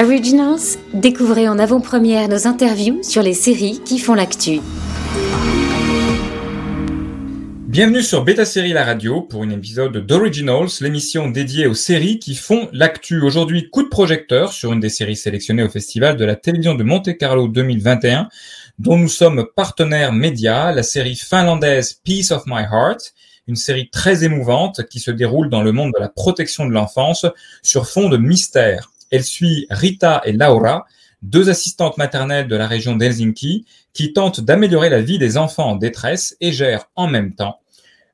Originals, découvrez en avant-première nos interviews sur les séries qui font l'actu. Bienvenue sur Beta Série La Radio pour un épisode d'Originals, l'émission dédiée aux séries qui font l'actu. Aujourd'hui, coup de projecteur sur une des séries sélectionnées au Festival de la télévision de Monte-Carlo 2021, dont nous sommes partenaires médias, la série finlandaise Peace of My Heart, une série très émouvante qui se déroule dans le monde de la protection de l'enfance sur fond de mystère. Elle suit Rita et Laura, deux assistantes maternelles de la région d'Helsinki, qui tentent d'améliorer la vie des enfants en détresse et gèrent en même temps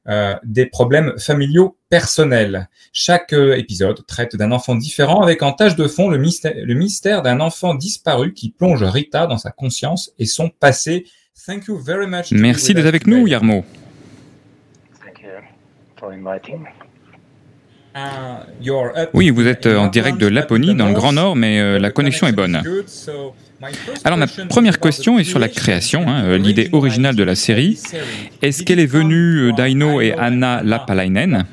euh, des problèmes familiaux personnels. Chaque euh, épisode traite d'un enfant différent avec en tâche de fond le mystère, le mystère d'un enfant disparu qui plonge Rita dans sa conscience et son passé. Thank you very much Merci d'être avec nous, Yarmo. Uh, oui, vous êtes euh, en direct de Laponie, dans le Grand Nord, mais euh, la connexion est bonne. Alors ma première question est sur la création, hein, euh, l'idée originale de la série. Est-ce qu'elle est venue d'Aino et Anna Lapalainen?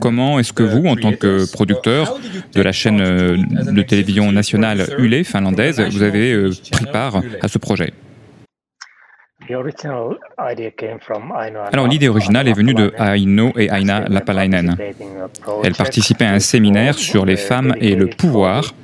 Comment est-ce que vous, en tant que producteur de la chaîne de télévision nationale Yle finlandaise, vous avez pris part à ce projet? Alors l'idée originale est venue de Aino et Aina Lapalainen. Elles participaient à un séminaire sur les femmes et le pouvoir.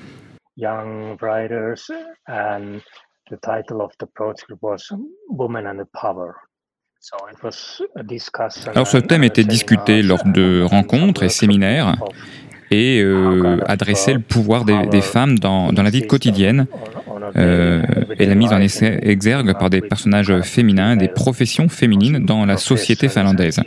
Alors ce thème était discuté lors de rencontres et séminaires et euh, adressait le pouvoir des, femmes dans, dans, la vie quotidienne euh, et la mise en exergue par des personnages féminins, des professions féminines dans la société finlandaise.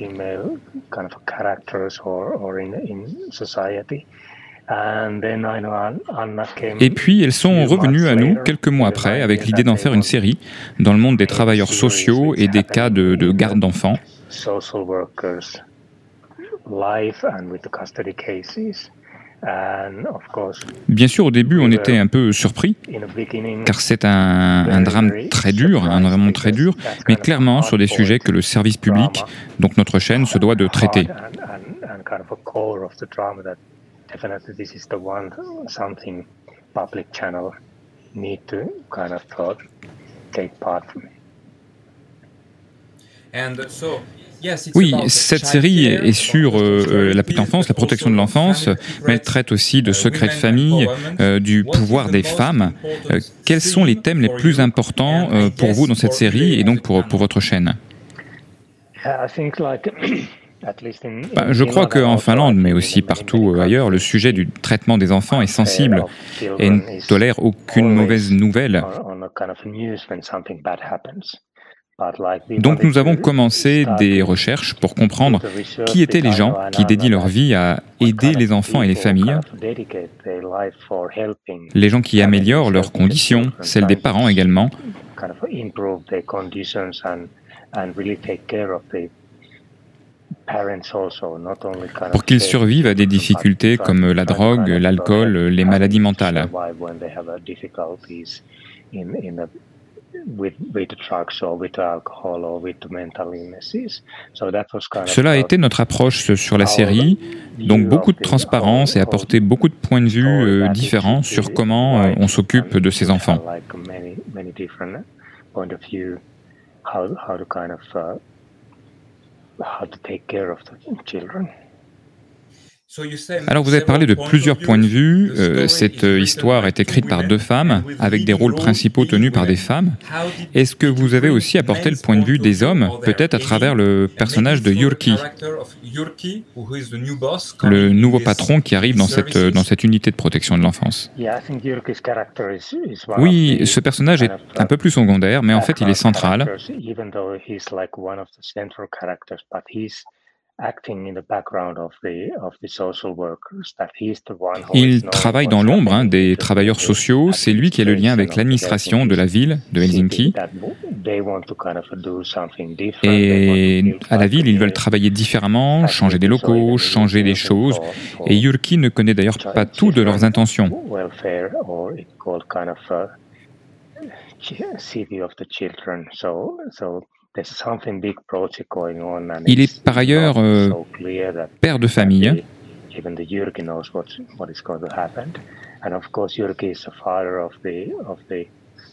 Et puis elles sont revenues à nous quelques mois après avec l'idée d'en faire une série dans le monde des travailleurs sociaux et des cas de, de garde d'enfants. Bien sûr, au début, on était un peu surpris, car c'est un, drame très dur, un environnement très dur, mais clairement sur des sujets que le service public, donc notre chaîne, se doit de traiter. Oui, cette série est sur euh, euh, la petite enfance, la protection de l'enfance, mais elle traite aussi de secrets de famille, euh, du pouvoir des femmes. quels sont les thèmes les plus importants pour vous dans cette série et donc pour, pour votre chaîne? Bah, je crois qu'en Finlande, mais aussi partout ailleurs, le sujet du traitement des enfants est sensible et ne tolère aucune mauvaise nouvelle. Donc nous avons commencé des recherches pour comprendre qui étaient les gens qui dédient leur vie à aider les enfants et les familles, les gens qui améliorent leurs conditions, celles des parents également, pour qu'ils survivent à des difficultés comme la drogue, l'alcool, les maladies mentales. Cela a été notre approche sur la série, donc beaucoup de transparence et apporter beaucoup de points de vue euh, différents sur comment euh, on s'occupe de ces enfants. Alors vous avez parlé de plusieurs points de vue. Euh, cette euh, histoire est écrite par deux femmes, avec des rôles principaux tenus par des femmes. Est-ce que vous avez aussi apporté le point de vue des hommes, peut-être à travers le personnage de Yurki, le nouveau patron qui arrive dans cette, dans cette unité de protection de l'enfance Oui, ce personnage est un peu plus secondaire, mais en fait il est central. Il travaille dans l'ombre hein, des travailleurs sociaux. C'est lui qui a le lien avec l'administration de la ville de Helsinki. Et à la ville, ils veulent travailler différemment, changer des locaux, changer des choses. Et Yurki ne connaît d'ailleurs pas tout de leurs intentions. Il est par ailleurs euh, père de famille. and of course Jyrki is the father of the of the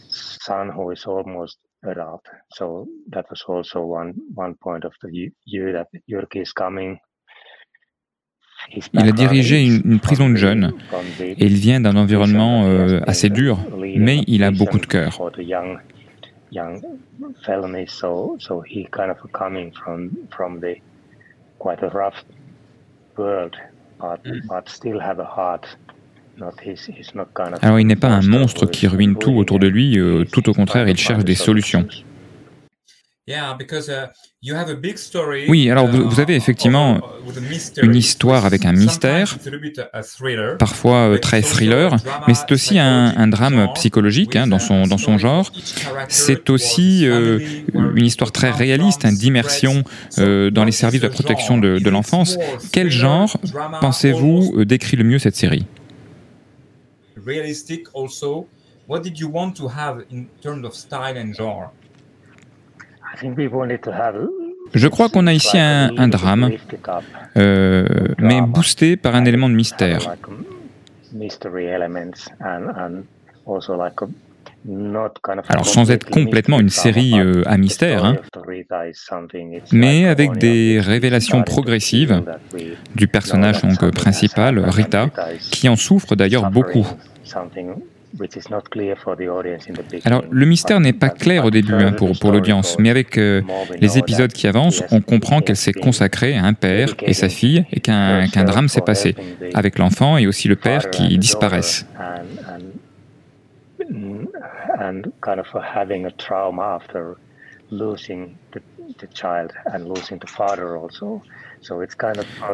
son who is almost adult. So that was also one one point of the year that Jyrki is coming Il a dirigé une, une, prison de jeunes et il vient d'un environnement euh, assez dur, mais il a beaucoup de cœur. Young felony, so so he kind of coming from from the quite a rough world, but but still have a heart. Not his, he's not kind of Alors il n'est pas un monstre qui ruine tout autour de lui, euh, tout au contraire, il cherche des solutions. Oui, alors vous, avez effectivement une histoire avec un mystère, parfois euh, très thriller, mais c'est aussi un, drame psychologique hein, dans, son, dans son genre. C'est aussi euh, une histoire très réaliste, hein, d'immersion euh, dans les services de protection de, de l'enfance. Quel genre, pensez-vous, décrit le mieux cette série? What did you want to have in terms of style and genre? Je crois qu'on a ici un, drame, euh, mais boosté par un élément de mystère. Alors sans être complètement une série euh, à mystère, hein, mais avec des révélations progressives du personnage principal, Rita, qui en souffre d'ailleurs beaucoup. Alors, le mystère n'est pas clair au début hein, pour, pour l'audience, mais avec euh, les épisodes qui avancent, on comprend qu'elle s'est consacrée à un père et sa fille et qu'un drame s'est passé, avec l'enfant et aussi le père qui disparaissent.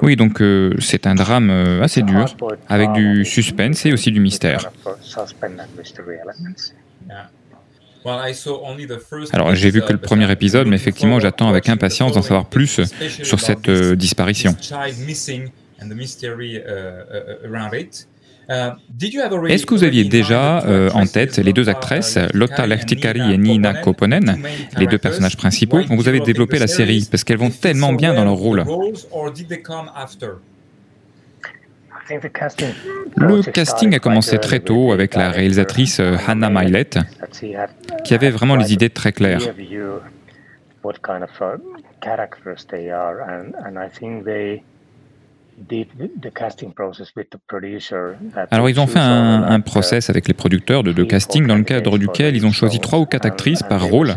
Oui, donc euh, c'est un drame euh, assez dur, avec du suspense et aussi du mystère. Alors j'ai vu que le premier épisode, mais effectivement j'attends avec impatience d'en savoir plus sur cette euh, disparition. Est-ce que vous aviez déjà euh, en tête les deux actrices, Lotta Lehtikari et Nina Koponen, les deux personnages principaux, quand vous avez développé la série? Parce qu'elles vont tellement bien dans leur rôle. Le casting a commencé très tôt avec la réalisatrice euh, Hannah Milet, qui avait vraiment les idées très claires. Alors ils ont fait un, process avec les producteurs de, de, casting dans le cadre duquel ils ont choisi trois ou quatre actrices par rôle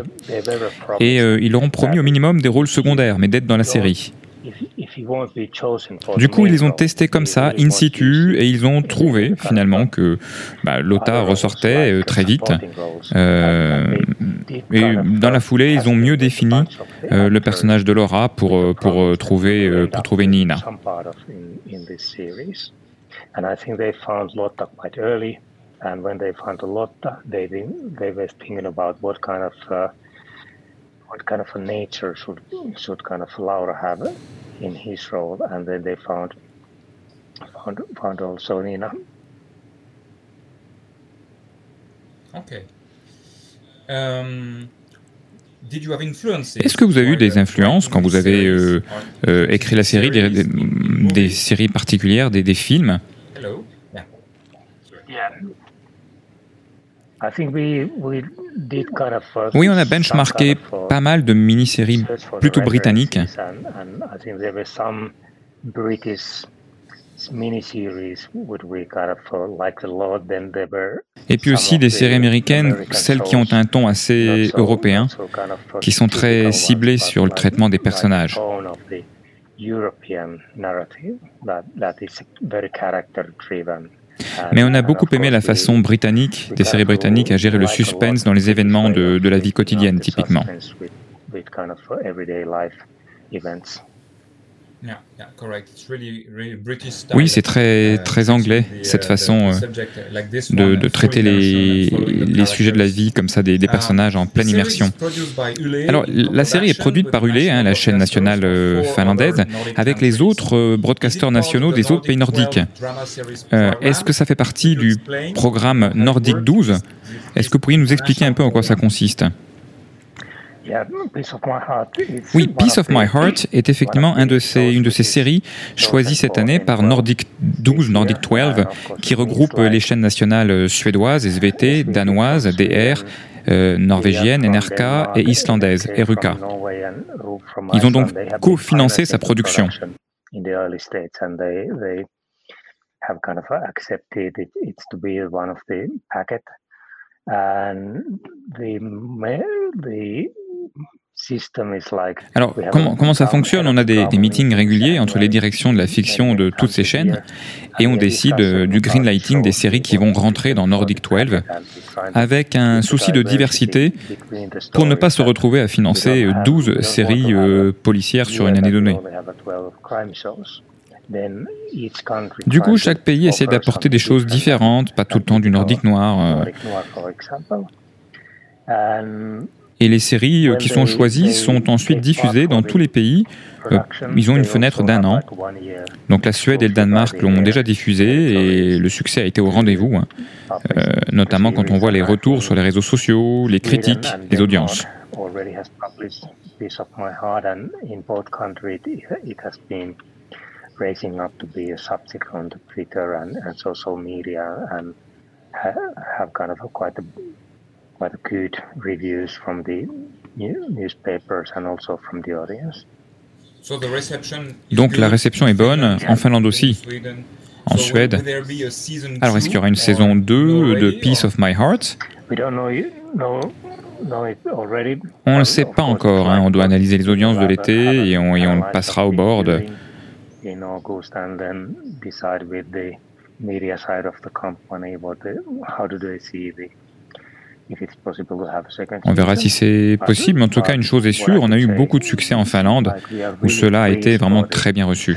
et euh, ils leur ont promis au minimum des rôles secondaires mais d'être dans la série. Du coup, ils les ont testés comme ça, in situ, et ils ont trouvé finalement que bah, Lota ressortait euh, très vite. Euh, et dans la foulée, ils ont mieux défini euh, le personnage de Laura pour, pour, trouver, pour trouver Nina. And when they found Lotta, they, they were thinking about what kind of uh, what kind of a nature should should kind of Laura have in his role, and then they found found, found also Nina. Okay. Um, Est-ce que vous avez eu des influences quand vous avez euh, euh, écrit la série, des, des, des séries particulières, des, des films? Hello? Yeah. Oui, on a benchmarké pas mal de mini-séries plutôt britanniques. Et puis aussi des séries américaines, celles qui ont un ton assez européen, qui sont très ciblées sur le traitement des personnages. Mais on a beaucoup aimé la façon britannique, des séries britanniques, à gérer le suspense dans les événements de, de la vie quotidienne, typiquement. Oui, c'est très, uh, très anglais, cette uh, façon euh, de, traiter les, les, sujets de la vie comme ça, des, des uh, personnages en pleine immersion. Alors, la série est produite par ULE, hein, la chaîne nationale euh, finlandaise, avec les autres euh, broadcasters nationaux des autres pays nordiques. Est-ce que ça fait partie du programme Nordique 12 Est-ce que vous pourriez nous expliquer un peu en quoi ça consiste? Oui, Peace of My Heart est effectivement un de ces, une de ces séries choisies cette année par Nordic 12, Nordic 12, qui regroupe les chaînes nationales suédoises, SVT, danoises, DR, euh, norvégienne, NRK et islandaise, Eruka. Ils ont donc cofinancé sa production. Alors, comment, comment ça fonctionne? On a des, des, meetings réguliers entre les directions de la fiction de toutes ces chaînes et on décide euh, du greenlighting des séries qui vont rentrer dans Nordic 12 avec un souci de diversité pour ne pas se retrouver à financer 12 séries euh, policières sur une année donnée. Du coup, chaque pays essaie d'apporter des choses différentes, pas tout le temps du nordique noir. Euh. Et les séries euh, qui sont choisies sont ensuite diffusées dans tous les pays. Euh, ils ont une fenêtre d'un an. Donc la Suède et le Danemark l'ont déjà diffusé et le succès a été au rendez-vous, hein. notamment quand on voit les retours sur les réseaux sociaux, les critiques, les audiences. Quite a quite a good reviews from the newspapers and also from the audience. Donc la réception est bonne. En Finlande aussi, en Suède. Alors est-ce qu'il y aura une saison 2 de Peace of My Heart? On ne le sait pas encore, hein. on doit analyser les audiences de l'été et on, et on passera au board on verra si c'est possible, mais en tout cas, une chose est sûre, on a eu beaucoup de succès en Finlande, où cela a été vraiment très bien reçu.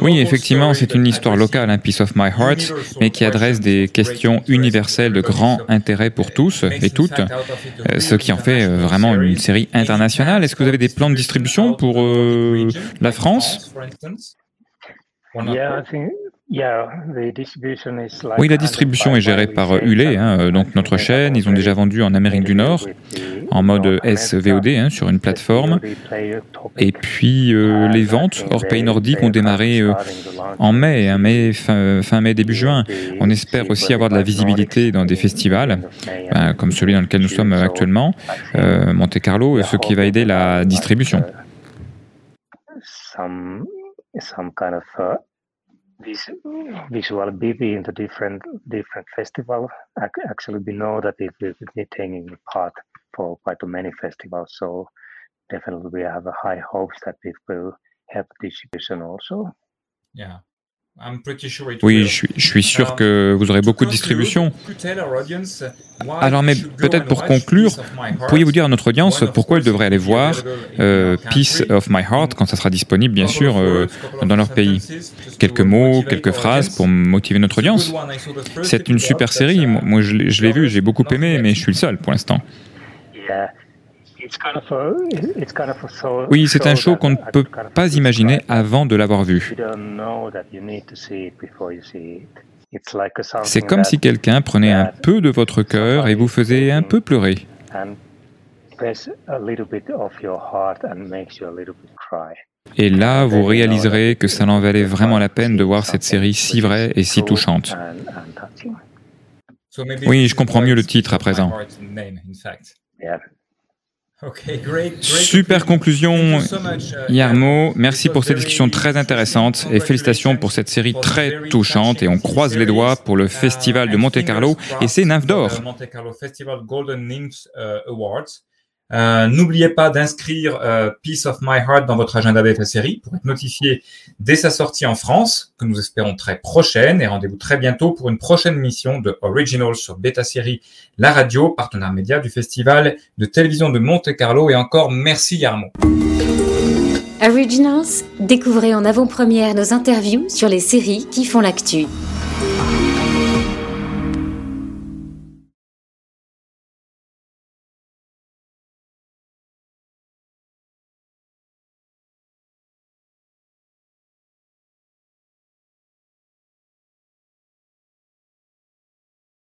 Oui, effectivement, c'est une histoire locale, un Piece of My Heart, mais qui adresse des questions universelles de grand intérêt pour tous et toutes, euh, ce qui en fait euh, vraiment une série internationale. Est-ce que vous avez des plans de distribution pour euh, la France? Oui, la distribution est gérée par Ulé, hein, donc notre chaîne. Ils ont déjà vendu en Amérique du Nord en mode SVOD hein, sur une plateforme. Et puis euh, les ventes hors pays nordique ont démarré euh, en mai, hein, mai fin, mai, début juin. On espère aussi avoir de la visibilité dans des festivals, ben, comme celui dans lequel nous sommes actuellement, euh, Monte Carlo, ce qui va aider la distribution. Visual beauty in the different different festival. Actually, we know that it will be taking part for quite many festivals. So definitely, we have a high hopes that it will help distribution also. Yeah. Oui, je suis, sûr um, que vous aurez beaucoup de distribution. Alors, mais peut-être pour conclure, pourriez-vous dire à notre audience pourquoi ils devraient aller voir euh, Peace of My Heart quand ça sera disponible, bien sûr, euh, dans leur pays Quelques mots, quelques phrases pour motiver notre audience. C'est une super série. Moi, je l'ai vu, j'ai beaucoup aimé, mais je suis le seul pour l'instant. Oui, c'est un show qu'on ne peut pas imaginer avant de l'avoir vu. C'est comme si quelqu'un prenait un peu de votre cœur et vous faisait un peu pleurer. Et là, vous réaliserez que ça en valait vraiment la peine de voir cette série si vraie et si touchante. Oui, je comprends mieux le titre à présent. Super conclusion, uh, Yarmo. Merci pour cette discussion très intéressante et félicitations pour cette série très touchante. Et on croise les doigts pour le uh, festival de Monte Carlo et ses nymphes d'or. Euh, n'oubliez pas d'inscrire euh, Peace of My Heart dans votre agenda bêta série pour être notifié dès sa sortie en France, que nous espérons très prochaine. Et rendez-vous très bientôt pour une prochaine mission de Originals sur bêta série La Radio, partenaire média du Festival de télévision de Monte Carlo. Et encore merci Yarmo. Originals, découvrez en avant-première nos interviews sur les séries qui font l'actu.